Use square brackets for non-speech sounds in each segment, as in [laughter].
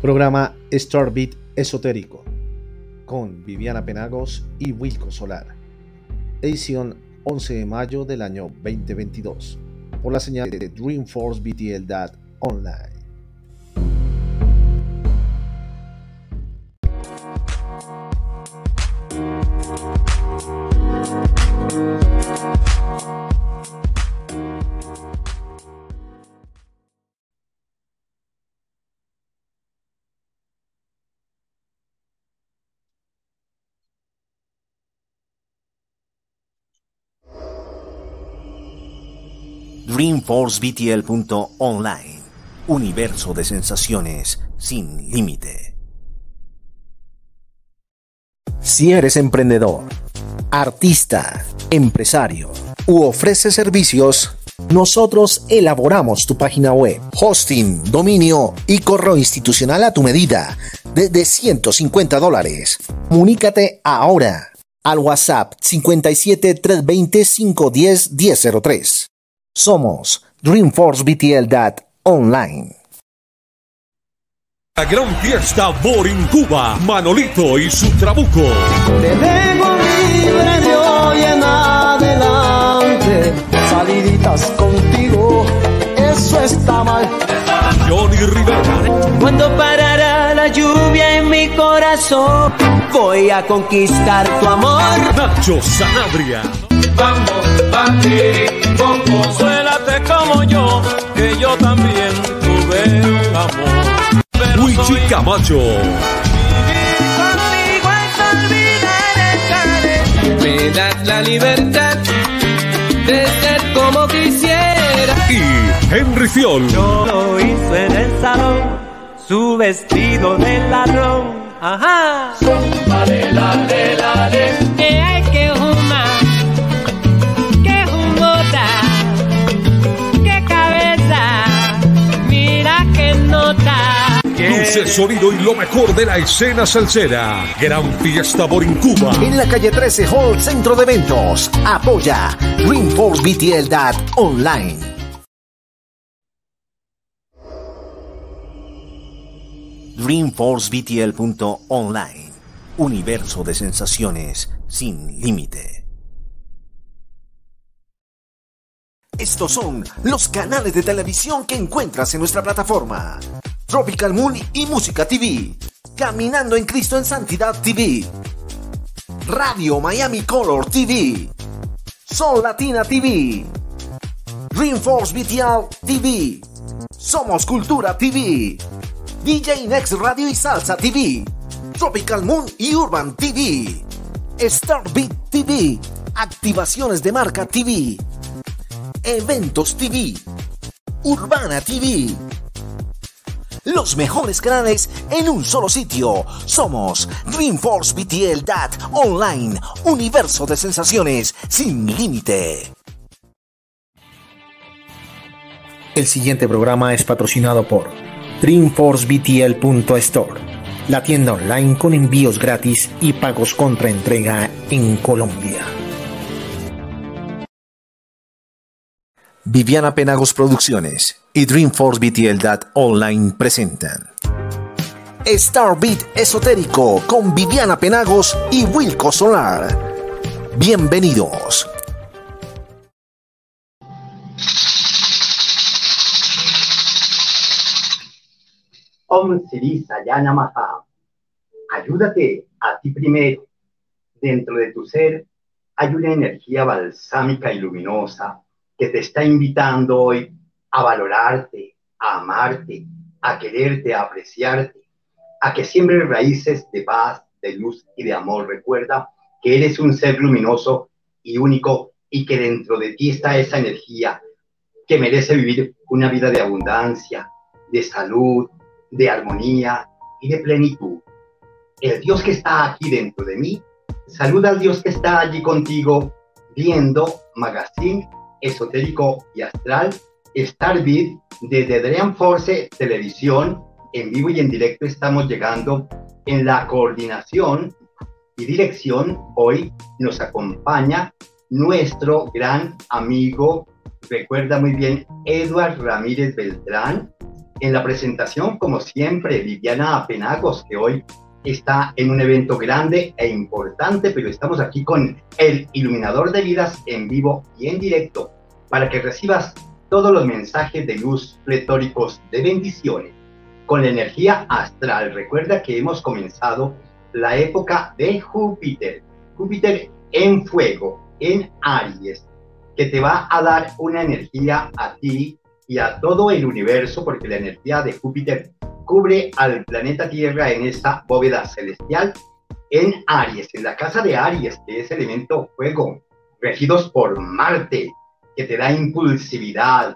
Programa Starbit Esotérico con Viviana Penagos y Wilco Solar. Edición 11 de mayo del año 2022 por la señal de Dreamforce BTL Online. DreamforceBTL.online. Universo de sensaciones sin límite. Si eres emprendedor, artista, empresario u ofrece servicios, nosotros elaboramos tu página web, hosting, dominio y correo institucional a tu medida, desde 150 dólares. Comunícate ahora al WhatsApp 57 320 510 1003. Somos Dreamforce BTL Online. La gran fiesta Boring Cuba, Manolito y su trabuco. Te dejo libre de hoy en adelante. Saliditas contigo, eso está mal. Johnny Rivera. Cuando parará la lluvia en mi corazón, voy a conquistar tu amor. Nacho Sanabria. Vamos, papi, poco, suélate como yo, que yo también tuve un amor. Pero Luigi soy Camacho. Contigo es olvidar el Me das la libertad de ser como quisiera. Y Henry Fiol. Yo lo hizo en el salón, su vestido de ladrón. Ajá. Dale, dale, dale. Que hay que Dulce sonido y lo mejor de la escena salsera. Gran fiesta Boring Cuba. En la calle 13 Hall Centro de Eventos. Apoya Dreamforce BTL Online. DreamforceBTL.online. Universo de sensaciones sin límite. Estos son los canales de televisión que encuentras en nuestra plataforma. Tropical Moon y Música TV. Caminando en Cristo en Santidad TV. Radio Miami Color TV. Sol Latina TV. Dreamforce BTL TV. Somos Cultura TV. DJ Next Radio y Salsa TV. Tropical Moon y Urban TV. Starbeat TV. Activaciones de marca TV. Eventos TV. Urbana TV. Los mejores canales en un solo sitio. Somos Dreamforce BTL Online. Universo de sensaciones sin límite. El siguiente programa es patrocinado por DreamforceBTL.store, la tienda online con envíos gratis y pagos contra entrega en Colombia. Viviana Penagos Producciones y Dreamforce BTL Online presentan Starbeat Esotérico con Viviana Penagos y Wilco Solar. Bienvenidos. Om Sri Sayana. Ayúdate a ti primero. Dentro de tu ser hay una energía balsámica y luminosa que te está invitando hoy a valorarte, a amarte, a quererte, a apreciarte, a que siembres raíces de paz, de luz y de amor. Recuerda que eres un ser luminoso y único y que dentro de ti está esa energía que merece vivir una vida de abundancia, de salud, de armonía y de plenitud. El Dios que está aquí dentro de mí, saluda al Dios que está allí contigo viendo Magazine Esotérico y Astral, Starbeat, desde Dream Force Televisión, en vivo y en directo estamos llegando en la coordinación y dirección. Hoy nos acompaña nuestro gran amigo, recuerda muy bien, Eduard Ramírez Beltrán, En la presentación, como siempre, Viviana Penagos, que hoy está en un evento grande e importante, pero estamos aquí con el iluminador de vidas en vivo y en directo para que recibas todos los mensajes de luz pletóricos de bendiciones con la energía astral. Recuerda que hemos comenzado la época de Júpiter. Júpiter en fuego, en Aries, que te va a dar una energía a ti y a todo el universo, porque la energía de Júpiter cubre al planeta Tierra en esta bóveda celestial en Aries, en la casa de Aries, que es elemento fuego, regidos por Marte, que te da impulsividad,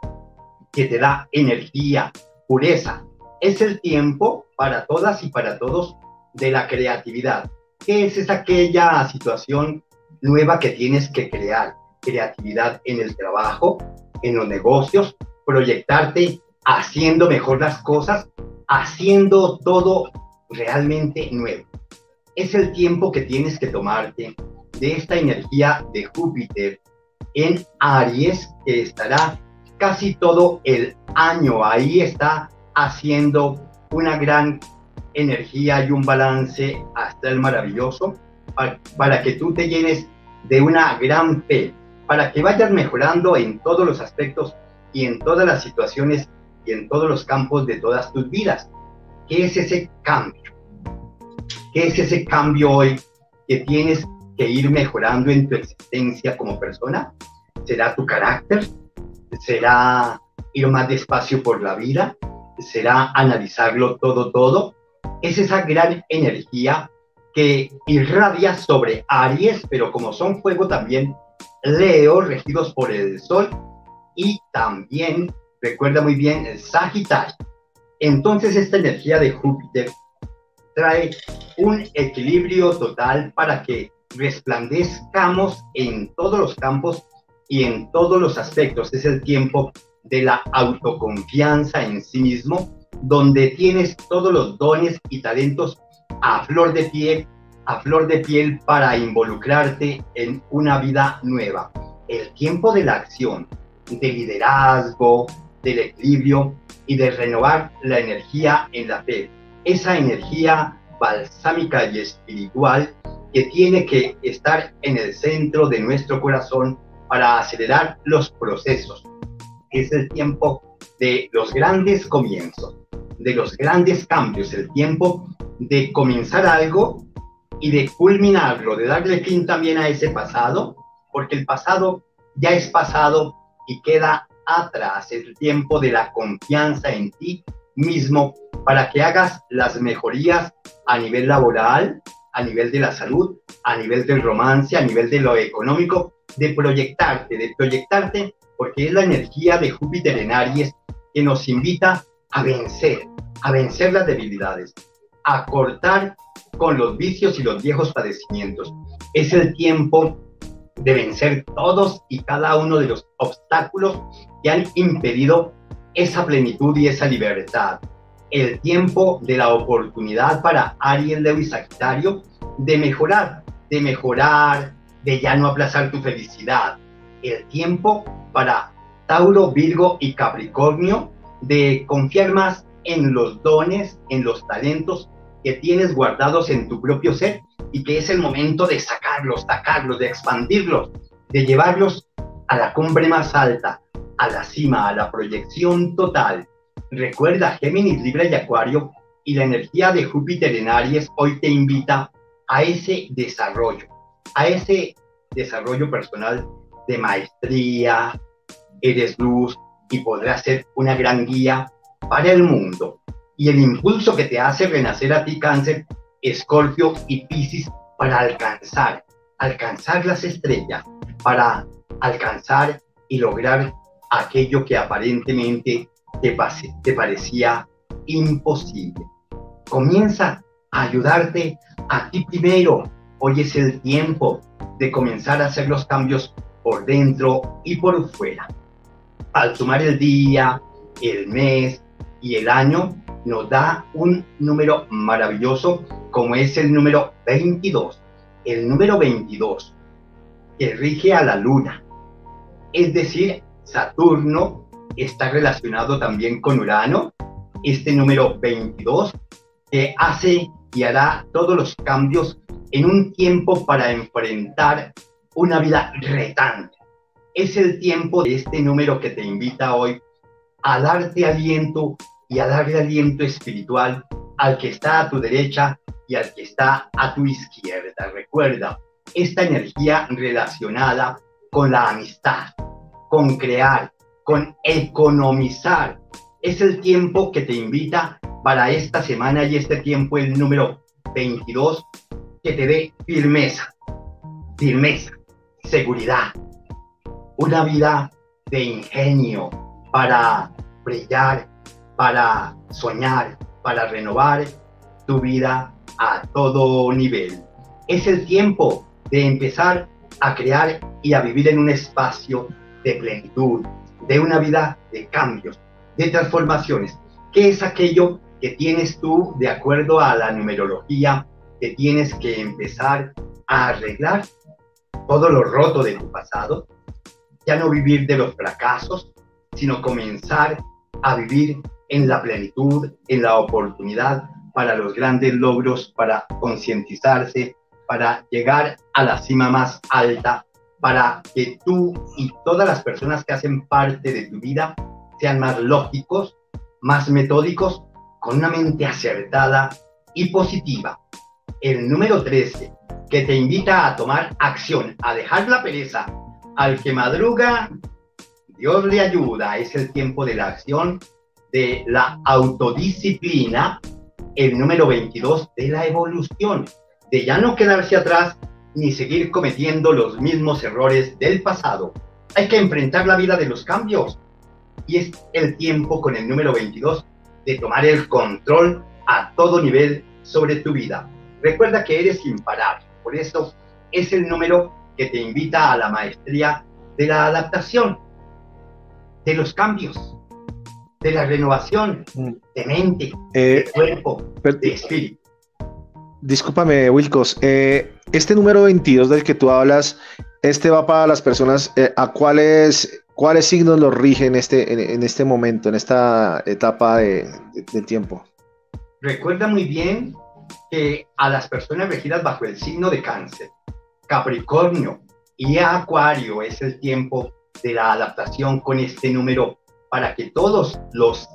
que te da energía, pureza. Es el tiempo para todas y para todos de la creatividad. ¿Qué es esa aquella situación nueva que tienes que crear? Creatividad en el trabajo, en los negocios, proyectarte haciendo mejor las cosas haciendo todo realmente nuevo. Es el tiempo que tienes que tomarte de esta energía de Júpiter en Aries, que estará casi todo el año. Ahí está haciendo una gran energía y un balance hasta el maravilloso para, que tú te llenes de una gran fe, para que vayas mejorando en todos los aspectos y en todas las situaciones y en todos los campos de todas tus vidas. ¿Qué es ese cambio? ¿Qué es ese cambio hoy que tienes que ir mejorando en tu existencia como persona? ¿Será tu carácter? ¿Será ir más despacio por la vida? ¿Será analizarlo todo, todo? Es esa gran energía que irradia sobre Aries, pero como son fuego también Leo, regidos por el Sol, y también recuerda muy bien, el Sagitario. Entonces esta energía de Júpiter trae un equilibrio total para que resplandezcamos en todos los campos y en todos los aspectos. Es el tiempo de la autoconfianza en sí mismo, donde tienes todos los dones y talentos a flor de piel, a flor de piel para involucrarte en una vida nueva. El tiempo de la acción, de liderazgo, del equilibrio y de renovar la energía en la fe. Esa energía balsámica y espiritual que tiene que estar en el centro de nuestro corazón para acelerar los procesos. Es el tiempo de los grandes comienzos, de los grandes cambios, el tiempo de comenzar algo y de culminarlo, de darle fin también a ese pasado, porque el pasado ya es pasado y queda atrás, el tiempo de la confianza en ti mismo para que hagas las mejorías a nivel laboral, a nivel de la salud, a nivel del romance, a nivel de lo económico, de proyectarte, de proyectarte, porque es la energía de Júpiter en Aries que nos invita a vencer, a vencer las debilidades, a cortar con los vicios y los viejos padecimientos. Es el tiempo de vencer todos y cada uno de los obstáculos que han impedido esa plenitud y esa libertad. El tiempo de la oportunidad para Aries, Leo y Sagitario de mejorar, de mejorar, de ya no aplazar tu felicidad. El tiempo para Tauro, Virgo y Capricornio de confiar más en los dones, en los talentos que tienes guardados en tu propio ser y que es el momento de sacarlos, sacarlos, de expandirlos, de llevarlos a la cumbre más alta, a la cima, a la proyección total. Recuerda, Géminis, Libra y Acuario y la energía de Júpiter en Aries hoy te invita a ese desarrollo, a ese desarrollo personal de maestría, eres luz y podrás ser una gran guía para el mundo. Y el impulso que te hace renacer a ti, cáncer, Escorpio y Piscis, para alcanzar, alcanzar las estrellas, para alcanzar y lograr aquello que aparentemente te, te parecía imposible. Comienza a ayudarte a ti primero. Hoy es el tiempo de comenzar a hacer los cambios por dentro y por fuera. Al sumar el día, el mes y el año, nos da un número maravilloso como es el número 22. El número 22 que rige a la luna. Es decir, Saturno está relacionado también con Urano este número 22 que hace y hará todos los cambios en un tiempo para enfrentar una vida retante. Es el tiempo de este número que te invita hoy a darte aliento y a darle aliento espiritual al que está a tu derecha y al que está a tu izquierda. Recuerda, esta energía relacionada con la amistad, con crear, con economizar. Es el tiempo que te invita para esta semana y este tiempo, el número 22, que te dé firmeza, firmeza, seguridad, una vida de ingenio para brillar, para soñar, para renovar tu vida a todo nivel. Es el tiempo de empezar a crear y a vivir en un espacio de plenitud, de una vida de cambios, de transformaciones. ¿Qué es aquello que tienes tú de acuerdo a la numerología que tienes que empezar a arreglar? Todo lo roto de tu pasado, ya no vivir de los fracasos, sino comenzar a vivir en la plenitud, en la oportunidad para los grandes logros, para concientizarse, para llegar a la cima más alta, para que tú y todas las personas que hacen parte de tu vida sean más lógicos, más metódicos, con una mente acertada y positiva. El número 13, que te invita a tomar acción, a dejar la pereza. Al que madruga, Dios le ayuda. Es el tiempo de la acción, de la autodisciplina. El número 22, de la evolución de ya no quedarse atrás ni seguir cometiendo los mismos errores del pasado. Hay que enfrentar la vida de los cambios. Y es el tiempo con el número 22 de tomar el control a todo nivel sobre tu vida. Recuerda que eres imparable. Por eso es el número que te invita a la maestría de la adaptación, de los cambios, de la renovación mm. de mente, eh, de cuerpo, de espíritu. Discúlpame, Wilcos. Eh, este número 22 del que tú hablas, este va para las personas eh, a cuáles, cuáles signos los rigen este, en, este momento, en esta etapa de, tiempo. Recuerda muy bien que a las personas regidas bajo el signo de cáncer, Capricornio y Acuario es el tiempo de la adaptación con este número para que todos los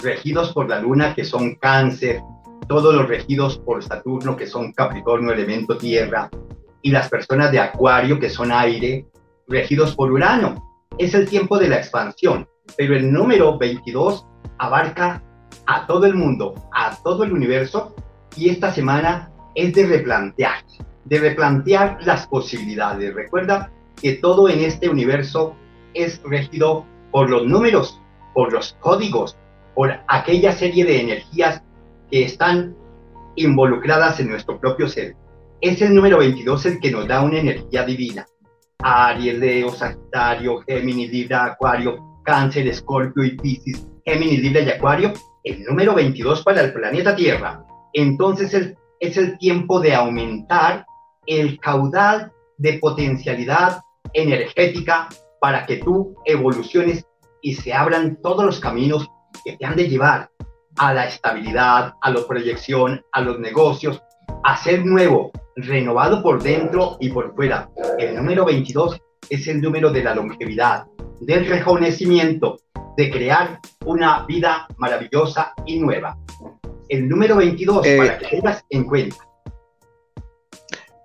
regidos por la luna, que son cáncer, todos los regidos por Saturno, que son Capricornio, elemento tierra, y las personas de Acuario, que son aire, regidos por Urano. Es el tiempo de la expansión, pero el número 22 abarca a todo el mundo, a todo el universo, y esta semana es de replantear, de replantear las posibilidades. Recuerda que todo en este universo es regido por los números, por los códigos, por aquella serie de energías que están involucradas en nuestro propio ser. Es el número 22 el que nos da una energía divina. Aries, Leo, Sagitario, Géminis, Libra, Acuario, Cáncer, Escorpio y Piscis, Géminis, Libra y Acuario, el número 22 para el planeta Tierra. Entonces es, es el tiempo de aumentar el caudal de potencialidad energética para que tú evoluciones y se abran todos los caminos que te han de llevar a la estabilidad, a la proyección, a los negocios, a ser nuevo, renovado por dentro y por fuera. El número 22 es el número de la longevidad, del rejuvenecimiento, de crear una vida maravillosa y nueva. El número 22, eh, para que tengas en cuenta.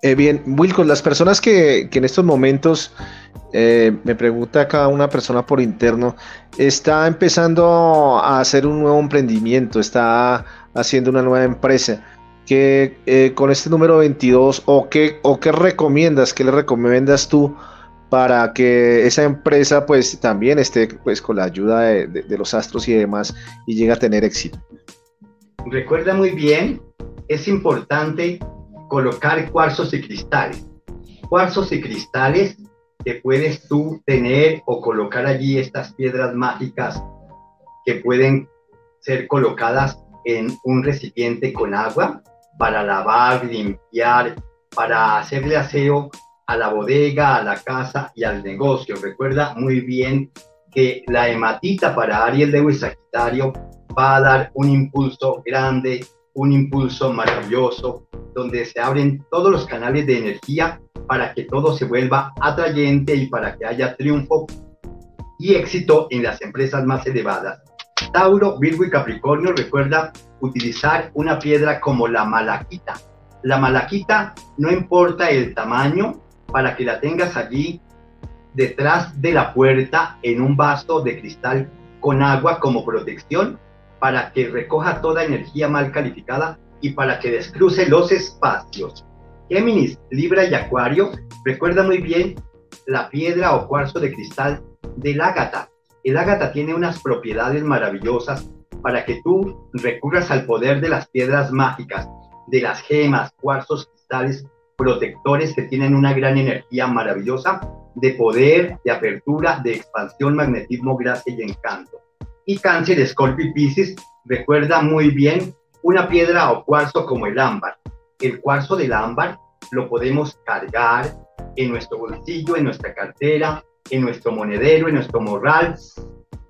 Eh, bien, Wilco, las personas que, en estos momentos eh, me pregunta acá una persona por interno, está empezando a hacer un nuevo emprendimiento, está haciendo una nueva empresa. que eh, con este número 22 o qué, o qué recomiendas, qué le recomiendas tú para que esa empresa pues también esté pues con la ayuda de, los astros y demás y llegue a tener éxito? Recuerda muy bien, es importante colocar cuarzos y cristales. Cuarzos y cristales que puedes tú tener o colocar allí estas piedras mágicas que pueden ser colocadas en un recipiente con agua para lavar, limpiar, para hacerle aseo a la bodega, a la casa y al negocio. Recuerda muy bien que la hematita para Ariel, Leo y Sagitario va a dar un impulso grande, un impulso maravilloso, donde se abren todos los canales de energía para que todo se vuelva atrayente y para que haya triunfo y éxito en las empresas más elevadas. Tauro, Virgo y Capricornio recuerda utilizar una piedra como la malaquita. La malaquita no importa el tamaño para que la tengas allí detrás de la puerta en un vaso de cristal con agua como protección para que recoja toda energía mal calificada y para que descruce los espacios. Géminis, Libra y Acuario recuerda muy bien la piedra o cuarzo de cristal del ágata. El ágata tiene unas propiedades maravillosas para que tú recurras al poder de las piedras mágicas, de las gemas, cuarzos, cristales protectores que tienen una gran energía maravillosa de poder, de apertura, de expansión, magnetismo, gracia y encanto. Y cáncer, escorpio y piscis recuerda muy bien una piedra o cuarzo como el ámbar. El cuarzo del ámbar lo podemos cargar en nuestro bolsillo, en nuestra cartera, en nuestro monedero, en nuestro morral,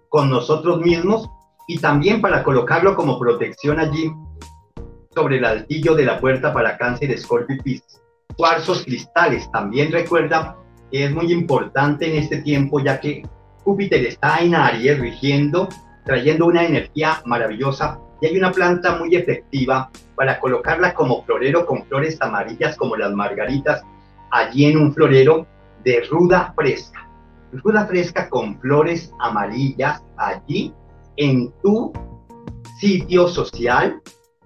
con nosotros mismos y también para colocarlo como protección allí sobre el altillo de la puerta para cáncer, escorpio y piscis. Cuarzos cristales, también recuerda que es muy importante en este tiempo ya que Júpiter está en Aries rigiendo, trayendo una energía maravillosa y hay una planta muy efectiva para colocarla como florero con flores amarillas como las margaritas allí en un florero de ruda fresca. Ruda fresca con flores amarillas allí en tu sitio social,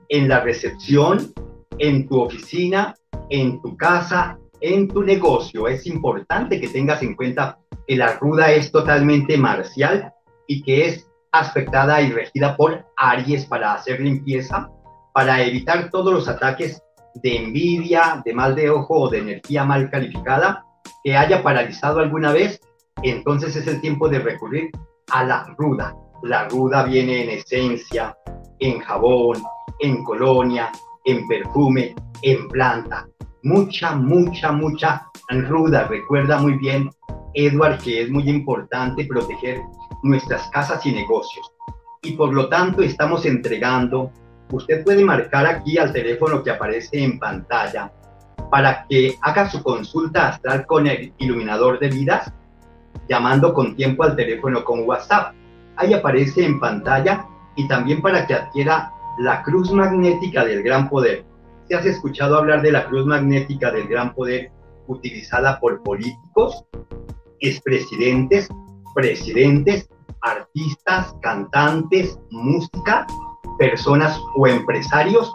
en la recepción, en tu oficina, en tu casa, en tu negocio. Es importante que tengas en cuenta que la ruda es totalmente marcial y que es aspectada y regida por Aries para hacer limpieza, para evitar todos los ataques de envidia, de mal de ojo o de energía mal calificada que haya paralizado alguna vez, entonces es el tiempo de recurrir a la ruda. La ruda viene en esencia, en jabón, en colonia, en perfume, en planta. Mucha, mucha, mucha ruda. Recuerda muy bien, Edward, que es muy importante proteger nuestras casas y negocios. Y por lo tanto estamos entregando, usted puede marcar aquí al teléfono que aparece en pantalla para que haga su consulta astral con el iluminador de vidas, llamando con tiempo al teléfono con WhatsApp. Ahí aparece en pantalla y también para que adquiera la cruz magnética del gran poder. Si has escuchado hablar de la cruz magnética del gran poder utilizada por políticos, expresidentes, presidentes, artistas, cantantes, música, personas o empresarios,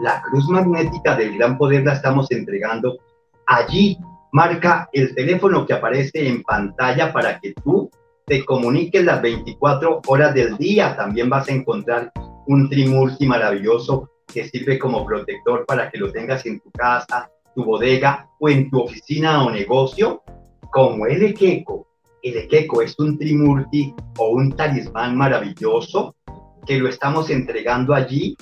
la cruz magnética del gran poder la estamos entregando. Allí marca el teléfono que aparece en pantalla para que tú te comuniques las 24 horas del día. También vas a encontrar un trimurti maravilloso que sirve como protector para que lo tengas en tu casa, tu bodega o en tu oficina o negocio, como el Equeco. El Equeco es un trimurti o un talismán maravilloso que lo estamos entregando allí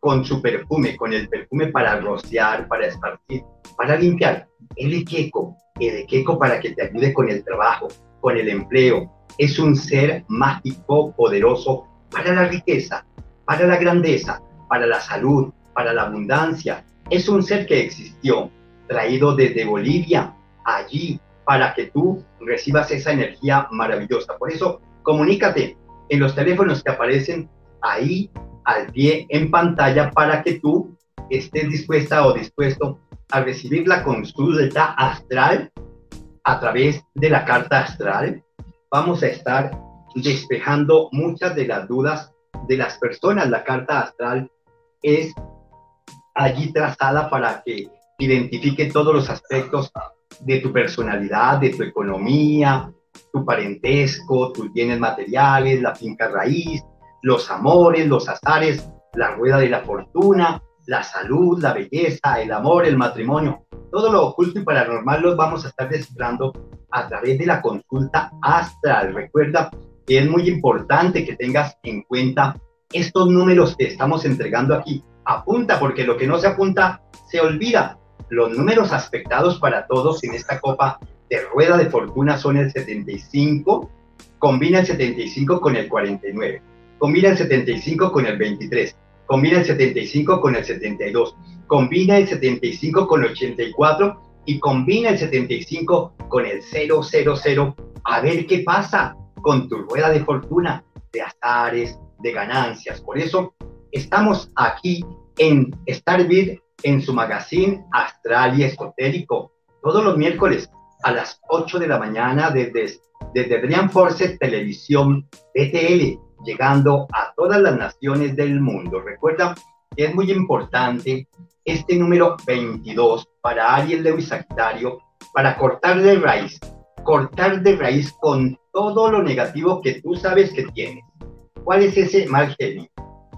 con su perfume, con el perfume para rociar, para esparcir, para limpiar. El Equeco, el Equeco para que te ayude con el trabajo, con el empleo. Es un ser mágico, poderoso para la riqueza, para la grandeza, para la salud, para la abundancia. Es un ser que existió, traído desde Bolivia, allí, para que tú recibas esa energía maravillosa. Por eso, comunícate en los teléfonos que aparecen ahí al pie en pantalla para que tú estés dispuesta o dispuesto a recibir la consulta astral a través de la carta astral. Vamos a estar despejando muchas de las dudas de las personas. La carta astral es allí trazada para que identifique todos los aspectos de tu personalidad, de tu economía, tu parentesco, tus bienes materiales, la finca raíz, los amores, los azares, la rueda de la fortuna, la salud, la belleza, el amor, el matrimonio. Todo lo oculto y paranormal los vamos a estar descifrando a través de la consulta astral. Recuerda que es muy importante que tengas en cuenta estos números que estamos entregando aquí. Apunta, porque lo que no se apunta se olvida. Los números aspectados para todos en esta copa de rueda de fortuna son el 75, combina el 75 con el 49. combina el 75 con el 23, combina el 75 con el 72, combina el 75 con el 84 y combina el 75 con el 000. A ver qué pasa con tu rueda de fortuna, de azares, de ganancias. Por eso estamos aquí en Starbit, en su magazine astral y esotérico, todos los miércoles a las 8 de la mañana desde, desde Drian Force Televisión BTL, llegando a todas las naciones del mundo. Recuerda que es muy importante este número 22 para Ariel Lewis Sagitario, para cortar de raíz, cortar de raíz con todo lo negativo que tú sabes que tienes. ¿Cuál es ese mal genio?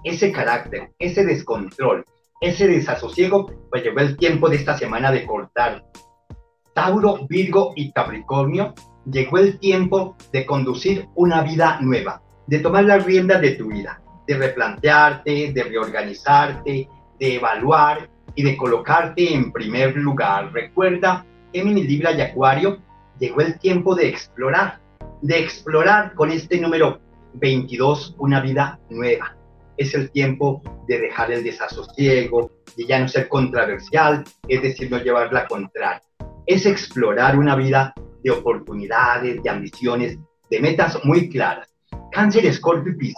Ese carácter, ese descontrol, ese desasosiego, pues llegó el tiempo de esta semana de cortar. Tauro, Virgo y Capricornio, llegó el tiempo de conducir una vida nueva, de tomar las riendas de tu vida, de replantearte, de reorganizarte, de evaluar y de colocarte en primer lugar. Recuerda, Géminis, Libra y Acuario, llegó el tiempo de explorar, de explorar con este número 22 una vida nueva. Es el tiempo de dejar el desasosiego, de ya no ser controversial, es decir, no llevar la contraria. Es explorar una vida de oportunidades, de ambiciones, de metas muy claras. Cáncer, Scorpio y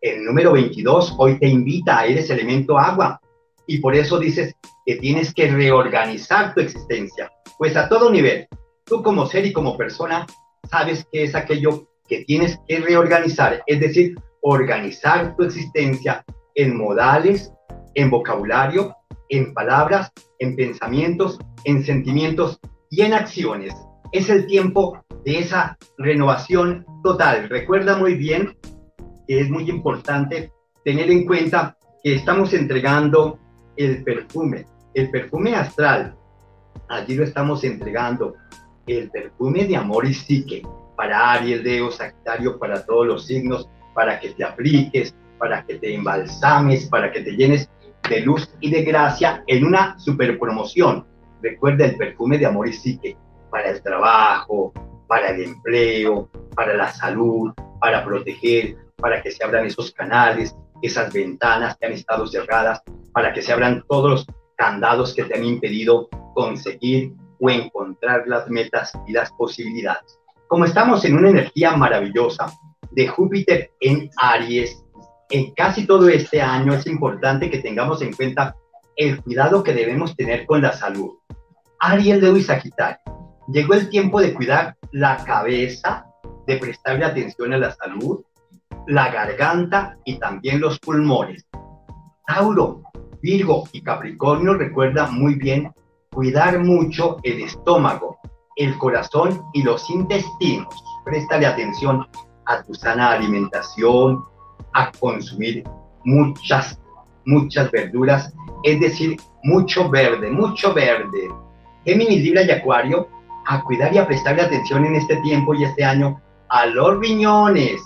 El número 22 hoy te invita, eres elemento agua. Y por eso dices que tienes que reorganizar tu existencia. Pues a todo nivel, tú como ser y como persona, sabes que es aquello que tienes que reorganizar, es decir, organizar tu existencia en modales, en vocabulario, en palabras, en pensamientos, en sentimientos y en acciones. Es el tiempo de esa renovación total. Recuerda muy bien que es muy importante tener en cuenta que estamos entregando el perfume, el perfume astral. Allí lo estamos entregando, el perfume de amor y psique para Aries, Leo, Sagitario, para todos los signos, para que te apliques, para que te embalsames, para que te llenes de luz y de gracia en una super promoción. Recuerda el perfume de amor y psique para el trabajo, para el empleo, para la salud, para proteger, para que se abran esos canales, esas ventanas que han estado cerradas, para que se abran todos los candados que te han impedido conseguir o encontrar las metas y las posibilidades. Como estamos en una energía maravillosa de Júpiter en Aries, en casi todo este año es importante que tengamos en cuenta el cuidado que debemos tener con la salud. Aries, Leo y Sagitario, llegó el tiempo de cuidar la cabeza, de prestarle atención a la salud, la garganta y también los pulmones. Tauro, Virgo y Capricornio recuerda muy bien cuidar mucho el estómago, el corazón y los intestinos. Préstale atención a tu sana alimentación, a consumir muchas, muchas verduras, es decir, mucho verde, mucho verde. Géminis, Libra y Acuario, a cuidar y a prestarle atención en este tiempo y este año a los riñones,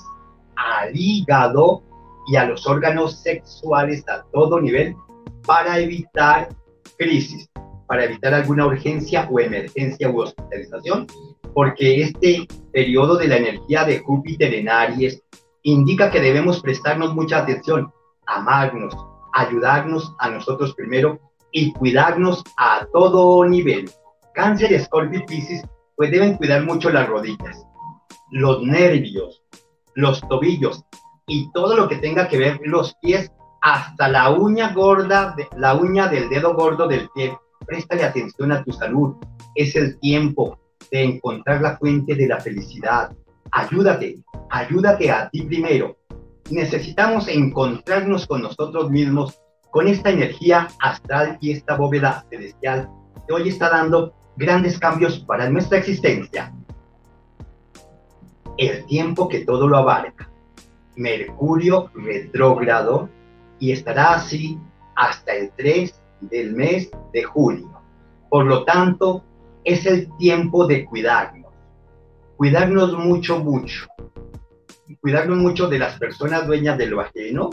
al hígado y a los órganos sexuales a todo nivel para evitar crisis para evitar alguna urgencia o emergencia u hospitalización, porque este periodo de la energía de Júpiter en Aries indica que debemos prestarnos mucha atención, amarnos, ayudarnos a nosotros primero y cuidarnos a todo nivel. Cáncer, Escorpio y Pisces, pues deben cuidar mucho las rodillas, los nervios, los tobillos y todo lo que tenga que ver los pies hasta la uña gorda, la uña del dedo gordo del pie Préstale atención a tu salud. Es el tiempo de encontrar la fuente de la felicidad. Ayúdate, ayúdate a ti primero. Necesitamos encontrarnos con nosotros mismos, con esta energía astral y esta bóveda celestial que hoy está dando grandes cambios para nuestra existencia. El tiempo que todo lo abarca. Mercurio retrógrado y estará así hasta el 3 del mes de julio. Por lo tanto, es el tiempo de cuidarnos, cuidarnos mucho, mucho, cuidarnos mucho de las personas dueñas de lo ajeno,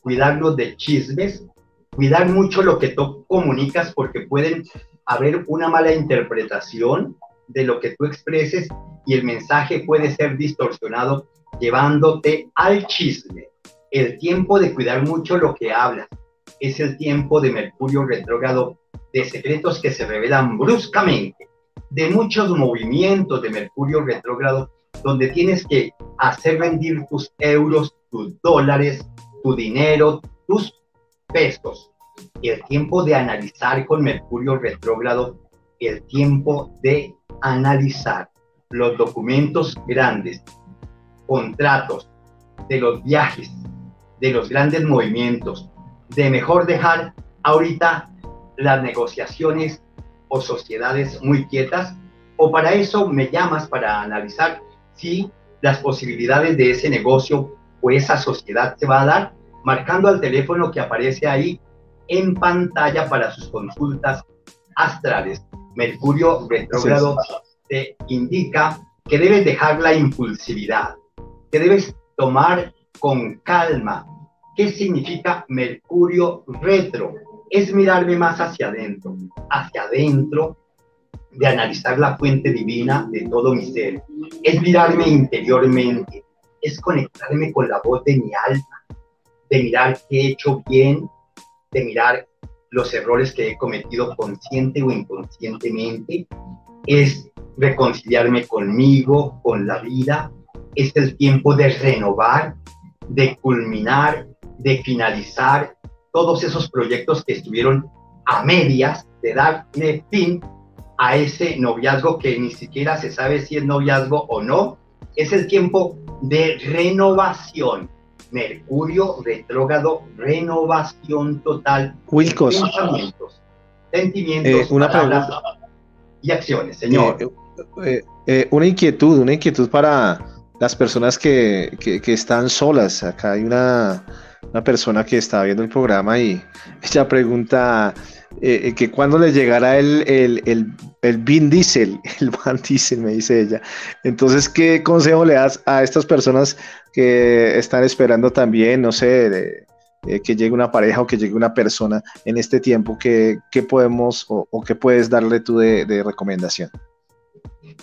cuidarnos de chismes, cuidar mucho lo que tú comunicas porque pueden haber una mala interpretación de lo que tú expreses y el mensaje puede ser distorsionado llevándote al chisme. el tiempo de cuidar mucho lo que hablas. Es el tiempo de Mercurio retrógrado, de secretos que se revelan bruscamente, de muchos movimientos de Mercurio retrógrado, donde tienes que hacer rendir tus euros, tus dólares, tu dinero, tus pesos. El tiempo de analizar con Mercurio retrógrado, el tiempo de analizar los documentos grandes, contratos, de los viajes, de los grandes movimientos, de mejor dejar ahorita las negociaciones o sociedades muy quietas, o para eso me llamas para analizar si las posibilidades de ese negocio o esa sociedad se va a dar, marcando al teléfono que aparece ahí en pantalla para sus consultas astrales. Mercurio retrógrado te indica que debes dejar la impulsividad, que debes tomar con calma. ¿Qué significa Mercurio retro? Es mirarme más hacia adentro, hacia adentro, de analizar la fuente divina de todo mi ser. Es mirarme interiormente, es conectarme con la voz de mi alma, de mirar qué he hecho bien, de mirar los errores que he cometido consciente o inconscientemente, es reconciliarme conmigo, con la vida, es el tiempo de renovar, de culminar, de finalizar todos esos proyectos que estuvieron a medias, de darle fin a ese noviazgo que ni siquiera se sabe si es noviazgo o no. Es el tiempo de renovación. Mercurio retrógrado, renovación total. Wilcos. Pensamientos, sentimientos, Eh, una palabras y acciones, señor. Eh, eh, eh, una inquietud, una inquietud para las personas que, que- que están solas. Acá hay una, una persona que está viendo el programa y ella pregunta eh, eh, que cuándo le llegará el, el, el, el Vin Diesel, [laughs] el Van Diesel, me dice ella. Entonces, ¿qué consejo le das a estas personas que están esperando también, no sé, eh, que llegue una pareja o que llegue una persona en este tiempo? ¿Qué, podemos o, o qué puedes darle tú de, de recomendación?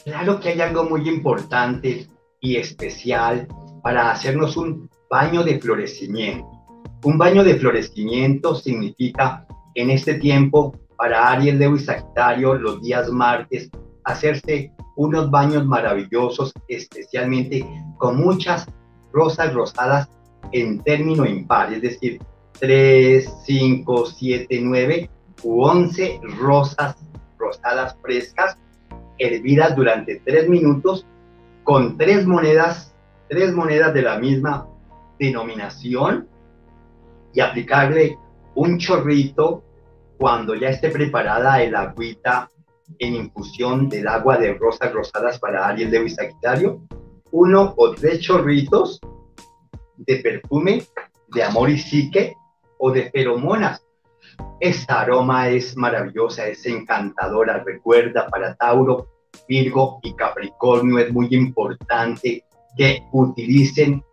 Claro que hay algo muy importante y especial para hacernos un baño de florecimiento. Un baño de florecimiento significa en este tiempo para Aries, Leo y Sagitario los días martes hacerse unos baños maravillosos, especialmente con muchas rosas rosadas en término impar, es decir, 3, 5, 7, 9 u 11 rosas rosadas frescas hervidas durante tres minutos con tres monedas, tres monedas de la misma denominación y aplicarle un chorrito cuando ya esté preparada el agüita en infusión del agua de rosas rosadas para Aries, Leo Sagitario, uno o tres chorritos de perfume de amor y psique o de feromonas. Esta aroma es maravillosa, es encantadora. Recuerda, para Tauro, Virgo y Capricornio es muy importante que utilicen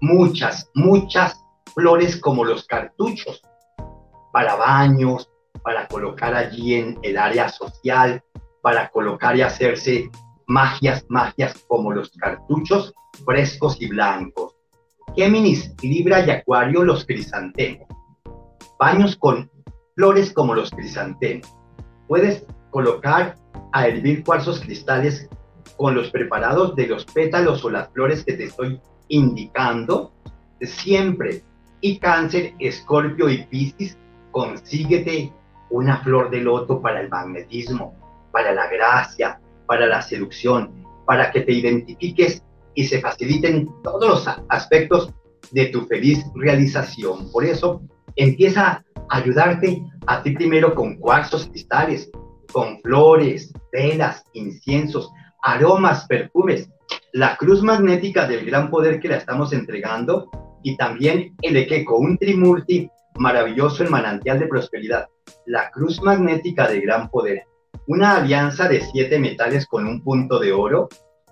muchas, muchas flores como los cartuchos para baños, para colocar allí en el área social, para colocar y hacerse magias, magias como los cartuchos frescos y blancos. Géminis, Libra y Acuario, los crisantemos. Baños con flores como los crisantemos. Puedes colocar a hervir cuarzos cristales con los preparados de los pétalos o las flores que te estoy indicando. Siempre. Y cáncer, escorpio y piscis, consíguete una flor de loto para el magnetismo, para la gracia, para la seducción, para que te identifiques y se faciliten todos los aspectos de tu feliz realización. Por eso, empieza a ayudarte a ti primero con cuarzos cristales, con flores, velas, inciensos, aromas, perfumes, la cruz magnética del gran poder que la estamos entregando y también el Equeco, un trimulti maravilloso en manantial de prosperidad, la cruz magnética de gran poder, una alianza de siete metales con un punto de oro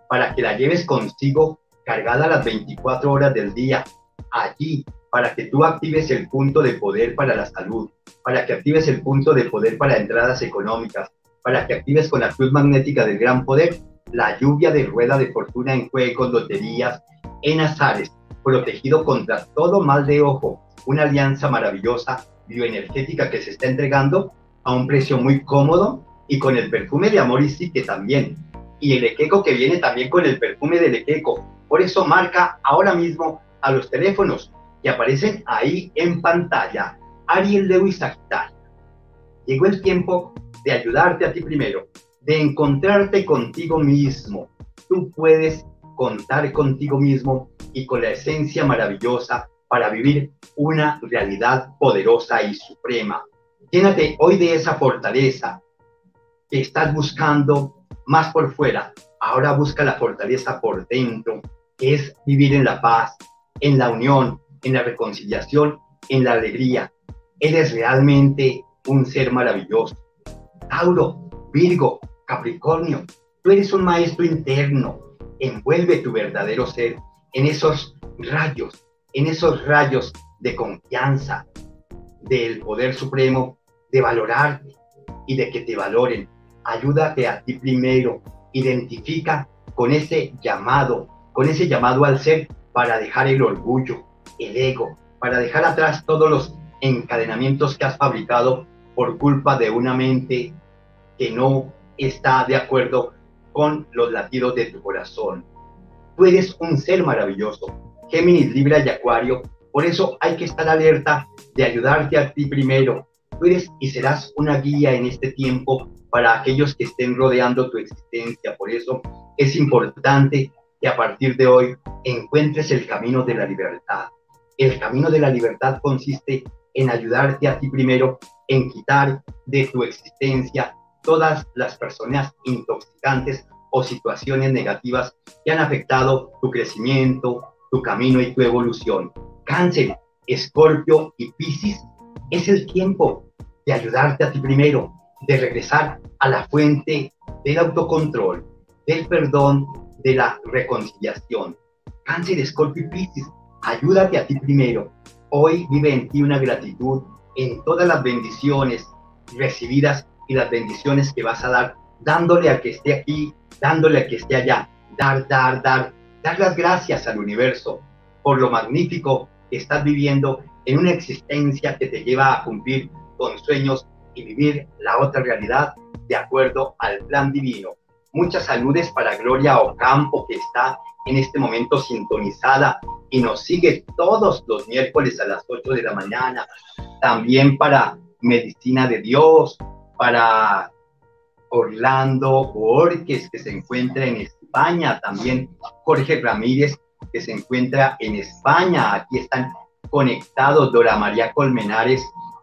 para que la lleves consigo cargada las 24 horas del día, allí, para que tú actives el punto de poder para la salud, para que actives el punto de poder para entradas económicas, para que actives con la cruz magnética del gran poder la lluvia de rueda de fortuna en juegos, loterías, en azares. Protegido contra todo mal de ojo. Una alianza maravillosa bioenergética que se está entregando a un precio muy cómodo y con el perfume de amor y que también. Y el equeco que viene también con el perfume del equeco. Por eso marca ahora mismo a los teléfonos que aparecen ahí en pantalla. Ariel Lewis Sagitario. Llegó el tiempo de ayudarte a ti primero, de encontrarte contigo mismo. Tú puedes contar contigo mismo y con la esencia maravillosa para vivir una realidad poderosa y suprema. Llénate hoy de esa fortaleza que estás buscando más por fuera. Ahora busca la fortaleza por dentro, que es vivir en la paz, en la unión, en la reconciliación, en la alegría. Eres realmente un ser maravilloso. Tauro, Virgo, Capricornio, tú eres un maestro interno. Envuelve tu verdadero ser en esos rayos, en esos rayos de confianza del poder supremo, de valorarte y de que te valoren. Ayúdate a ti primero, identifica con ese llamado, con ese llamado al ser para dejar el orgullo, el ego, para dejar atrás todos los encadenamientos que has fabricado por culpa de una mente que no está de acuerdo con los latidos de tu corazón. Tú eres un ser maravilloso. Géminis, Libra y Acuario. Por eso hay que estar alerta de ayudarte a ti primero. Tú eres y serás una guía en este tiempo para aquellos que estén rodeando tu existencia. Por eso es importante que a partir de hoy encuentres el camino de la libertad. El camino de la libertad consiste en ayudarte a ti primero, en quitar de tu existencia todas las personas intoxicantes o situaciones negativas que han afectado tu crecimiento, tu camino y tu evolución. Cáncer, Escorpio y Piscis es el tiempo de ayudarte a ti primero, de regresar a la fuente del autocontrol, del perdón, de la reconciliación. Cáncer, Escorpio y Piscis ayúdate a ti primero. Hoy vive en ti una gratitud en todas las bendiciones recibidas y las bendiciones que vas a dar, dándole a que esté aquí, dándole a que esté allá. Dar, dar, dar. Dar las gracias al universo por lo magnífico que estás viviendo en una existencia que te lleva a cumplir con sueños y vivir la otra realidad de acuerdo al plan divino. Muchas saludes para Gloria Ocampo, que está en este momento sintonizada y nos sigue todos los miércoles a las 8 de la mañana. También para Medicina de Dios, para Orlando Borges, que se encuentra en España. También Jorge Ramírez, que se encuentra en España. Aquí están conectados Dora María Colmenares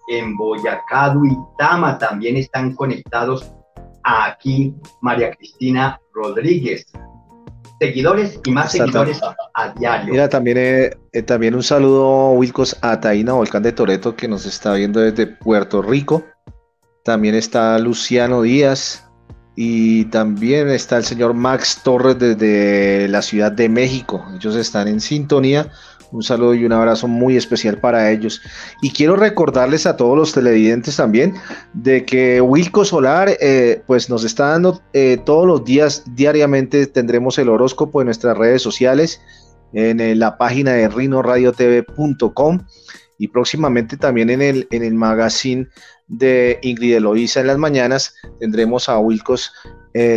en Boyacá, Duitama. También están conectados aquí María Cristina Rodríguez seguidores y más seguidores a diario. Mira, también, eh, eh, también un saludo, Wilcos, a Taina Volcán de Toreto, que nos está viendo desde Puerto Rico. También está Luciano Díaz y también está el señor Max Torres desde la Ciudad de México. Ellos están en sintonía un saludo y un abrazo muy especial para ellos. Y quiero recordarles a todos los televidentes también de que Wilco Solar eh, pues nos está dando eh, todos los días, diariamente tendremos el horóscopo en nuestras redes sociales, en eh, la página de rinoradiotv.com y próximamente también en el, en el magazine de Ingrid Eloísa en las mañanas tendremos a Wilcos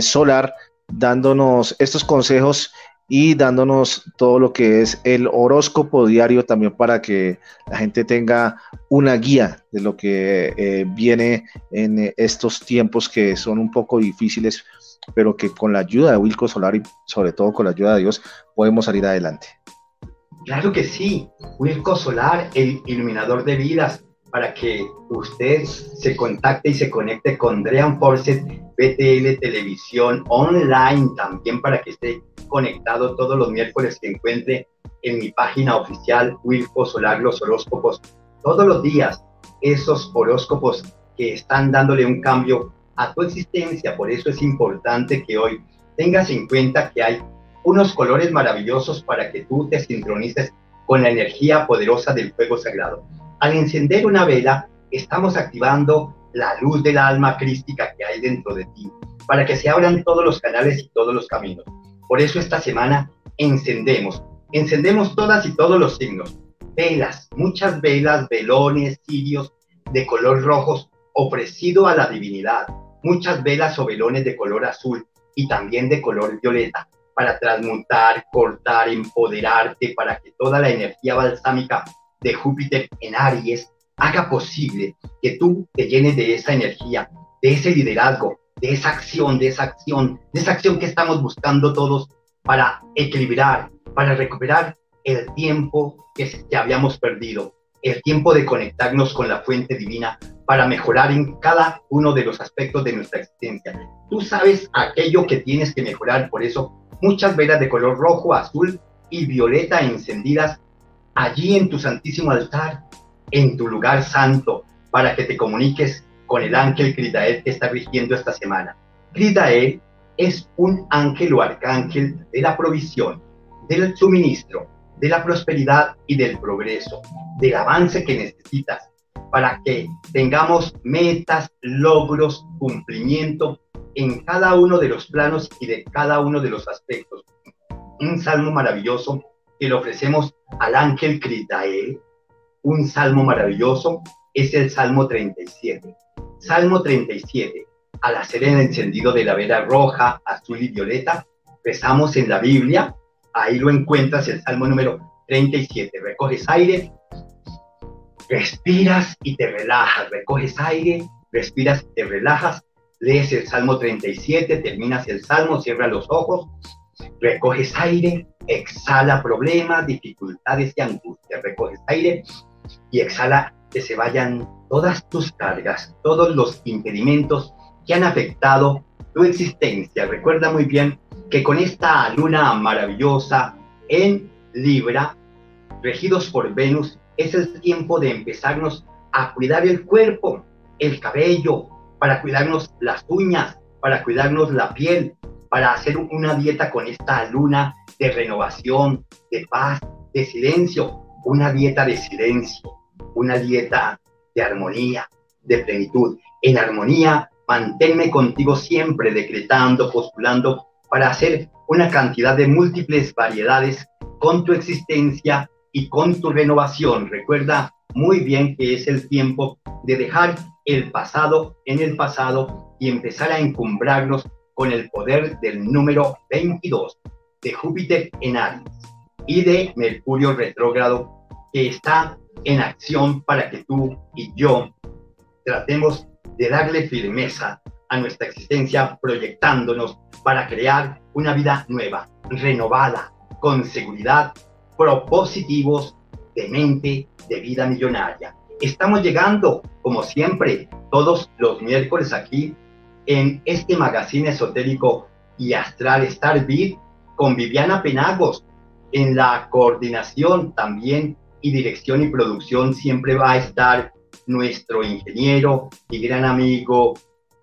Solar dándonos estos consejos y dándonos todo lo que es el horóscopo diario también para que la gente tenga una guía de lo que eh, viene en estos tiempos que son un poco difíciles, pero que con la ayuda de Wilco Solar y sobre todo con la ayuda de Dios podemos salir adelante. Claro que sí, Wilco Solar, el iluminador de vidas, para que usted se contacte y se conecte con Dream Forces BTL Televisión Online también para que esté conectado todos los miércoles que encuentre en mi página oficial Wilco Solar los horóscopos. Todos los días esos horóscopos que están dándole un cambio a tu existencia. Por eso es importante que hoy tengas en cuenta que hay unos colores maravillosos para que tú te sincronices con la energía poderosa del fuego sagrado. Al encender una vela, estamos activando la luz del alma crística que hay dentro de ti, para que se abran todos los canales y todos los caminos. Por eso esta semana encendemos Encendemos todas y todos los signos. Velas, muchas velas, velones, cirios de color rojos ofrecido a la divinidad. Muchas velas o velones de color azul y también de color violeta para transmutar, cortar, empoderarte, para que toda la energía balsámica de Júpiter en Aries haga posible que tú te llenes de esa energía, de ese liderazgo, de esa acción, de esa acción, de esa acción que estamos buscando todos para equilibrar, para recuperar el tiempo que, que habíamos perdido, el tiempo de conectarnos con la fuente divina para mejorar en cada uno de los aspectos de nuestra existencia. Tú sabes aquello que tienes que mejorar, por eso muchas velas de color rojo, azul y violeta encendidas allí en tu santísimo altar, en tu lugar santo, para que te comuniques con el ángel Cridael que está rigiendo esta semana. Cridael es un ángel o arcángel de la provisión, del suministro, de la prosperidad y del progreso, del avance que necesitas para que tengamos metas, logros, cumplimiento en cada uno de los planos y de cada uno de los aspectos. Un salmo maravilloso que le ofrecemos al ángel Critael, un salmo maravilloso, es el Salmo 37. Salmo 37, al hacer el encendido de la vela roja, azul y violeta, rezamos en la Biblia, ahí lo encuentras, el Salmo número 37. Recoges aire, respiras y te relajas, recoges aire, respiras y te relajas, lees el Salmo 37, terminas el Salmo, cierra los ojos, recoges aire, exhala problemas, dificultades y angustias, recoges aire y exhala que se vayan todas tus cargas, todos los impedimentos que han afectado tu existencia. Recuerda muy bien que con esta luna maravillosa en Libra, regidos por Venus, es el tiempo de empezarnos a cuidar el cuerpo, el cabello, para cuidarnos las uñas, para cuidarnos la piel, para hacer una dieta con esta luna de renovación, de paz, de silencio, una dieta de silencio, una dieta de armonía, de plenitud. En armonía, manténme contigo siempre, decretando, postulando, para hacer una cantidad de múltiples variedades con tu existencia y con tu renovación. Recuerda muy bien que es el tiempo de dejar el pasado en el pasado y empezar a encumbrarnos con el poder del número 22 de Júpiter en Aries y de Mercurio retrógrado que está en acción para que tú y yo tratemos de darle firmeza a nuestra existencia proyectándonos para crear una vida nueva, renovada, con seguridad propositivos de mente de vida millonaria. Estamos llegando, como siempre, todos los miércoles aquí en este magazine esotérico y astral Star Beat con Viviana Penagos. En la coordinación también y dirección y producción siempre va a estar nuestro ingeniero y gran amigo,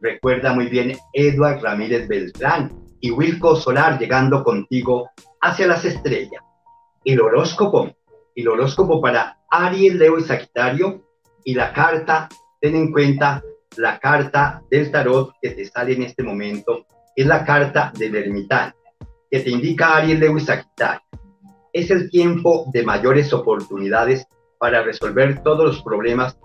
recuerda muy bien, Edward Ramírez Beltrán y Wilco Solar llegando contigo hacia las estrellas el horóscopo, el horóscopo para Aries, Leo y Sagitario, y la carta, ten en cuenta la carta del tarot que te sale en este momento, es la carta del ermitaño, que te indica Aries, Leo y Sagitario. Es el tiempo de mayores oportunidades para resolver todos los problemas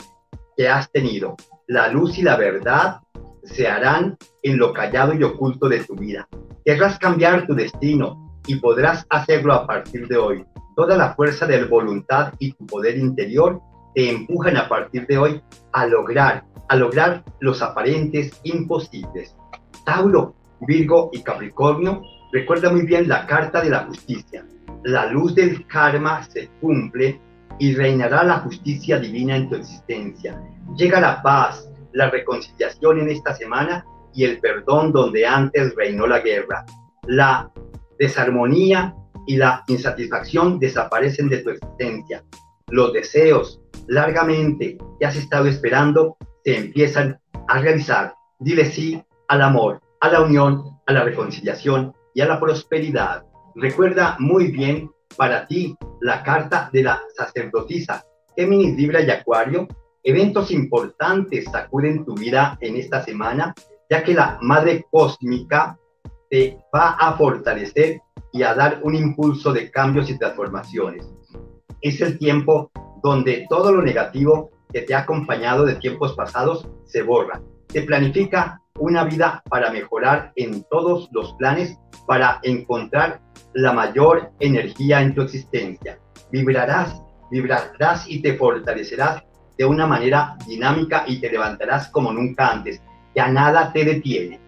que has tenido. La luz y la verdad se harán en lo callado y oculto de tu vida. Querrás cambiar tu destino, y podrás hacerlo a partir de hoy. Toda la fuerza de la voluntad y tu poder interior te empujan a partir de hoy a lograr, a lograr los aparentes imposibles. Tauro, Virgo y Capricornio, recuerda muy bien la carta de la justicia. La luz del karma se cumple y reinará la justicia divina en tu existencia. Llega la paz, la reconciliación en esta semana y el perdón donde antes reinó la guerra. La desarmonía y la insatisfacción desaparecen de tu existencia. Los deseos largamente que has estado esperando se empiezan a realizar. Dile sí al amor, a la unión, a la reconciliación y a la prosperidad. Recuerda muy bien para ti la carta de la sacerdotisa Géminis, Libra y Acuario. Eventos importantes sacuden tu vida en esta semana, ya que la Madre Cósmica te va a fortalecer y a dar un impulso de cambios y transformaciones. Es el tiempo donde todo lo negativo que te ha acompañado de tiempos pasados se borra. Se planifica una vida para mejorar en todos los planes, para encontrar la mayor energía en tu existencia. Vibrarás, vibrarás y te fortalecerás de una manera dinámica y te levantarás como nunca antes. Ya nada te detiene.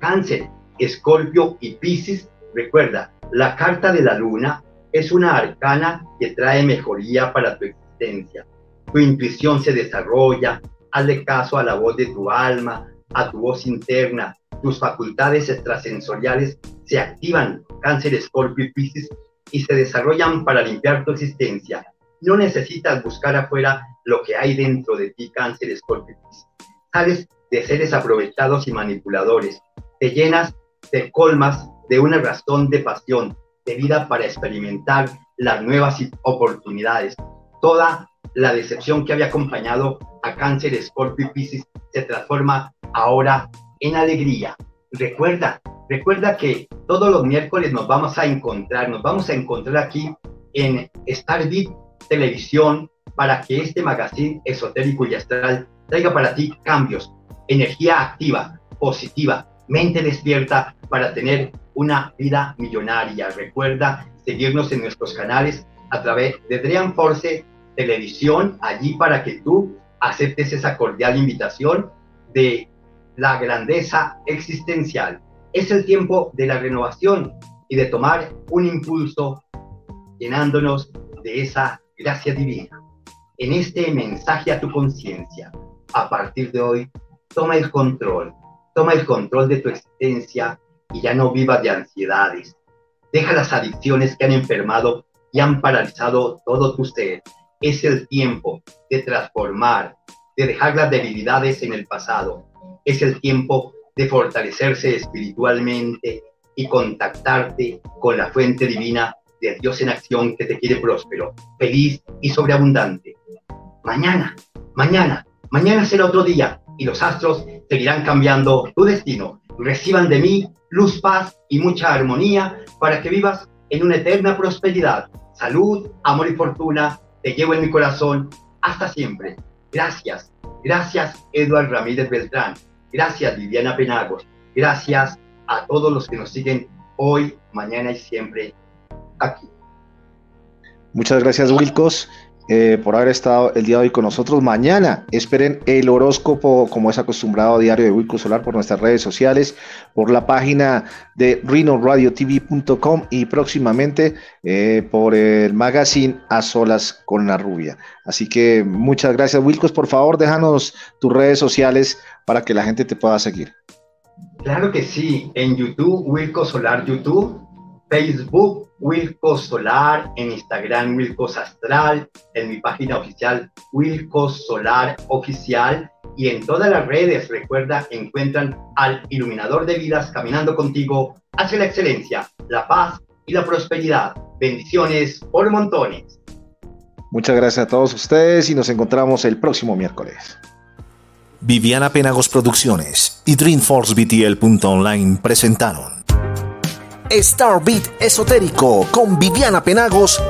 Cáncer, Escorpio y Piscis, recuerda, la carta de la luna es una arcana que trae mejoría para tu existencia. Tu intuición se desarrolla, hazle caso a la voz de tu alma, a tu voz interna, tus facultades extrasensoriales se activan, cáncer, escorpio y piscis, y se desarrollan para limpiar tu existencia. No necesitas buscar afuera lo que hay dentro de ti, cáncer, escorpio y piscis. Sales de seres aprovechados y manipuladores. Te llenas, te colmas de una razón de pasión, de vida para experimentar las nuevas oportunidades. Toda la decepción que había acompañado a cáncer, escorpio y piscis se transforma ahora en alegría. Recuerda, recuerda que todos los miércoles nos vamos a encontrar, nos vamos a encontrar aquí en Starbit Televisión para que este magazine esotérico y astral traiga para ti cambios, energía activa, positiva, mente despierta para tener una vida millonaria. Recuerda seguirnos en nuestros canales a través de Dream Force Televisión, allí para que tú aceptes esa cordial invitación de la grandeza existencial. Es el tiempo de la renovación y de tomar un impulso llenándonos de esa gracia divina. En este mensaje a tu conciencia, a partir de hoy, toma el control, toma el control de tu existencia y ya no vivas de ansiedades. Deja las adicciones que han enfermado y han paralizado todo tu ser. Es el tiempo de transformar, de dejar las debilidades en el pasado es el tiempo de fortalecerse espiritualmente y contactarte con la fuente divina de Dios en acción que te quiere próspero, feliz y sobreabundante. Mañana, mañana, mañana será otro día y los astros seguirán cambiando tu destino. Reciban de mí luz, paz y mucha armonía para que vivas en una eterna prosperidad. Salud, amor y fortuna te llevo en mi corazón hasta siempre. Gracias, gracias Eduardo Ramírez Beltrán Gracias, Viviana Penagos. Gracias a todos los que nos siguen hoy, mañana y siempre aquí. Muchas gracias, Wilcos. Eh, por haber estado el día de hoy con nosotros. Mañana esperen el horóscopo, como es acostumbrado, diario de Wilco Solar por nuestras redes sociales, por la página de rinoradiotv.com y próximamente eh, por el magazine A Solas con la Rubia. Así que muchas gracias, Wilcos. Por favor, déjanos tus redes sociales para que la gente te pueda seguir. Claro que sí, en YouTube, Wilco Solar YouTube, Facebook, Wilco Solar, en Instagram, Wilcos Astral, en mi página oficial, Wilcos Solar Oficial, y en todas las redes, recuerda, encuentran al iluminador de vidas caminando contigo hacia la excelencia, la paz y la prosperidad. Bendiciones por montones. Muchas gracias a todos ustedes y nos encontramos el próximo miércoles. Viviana Penagos Producciones y DreamForceBTL.online presentaron Starbeat Esotérico con Viviana Penagos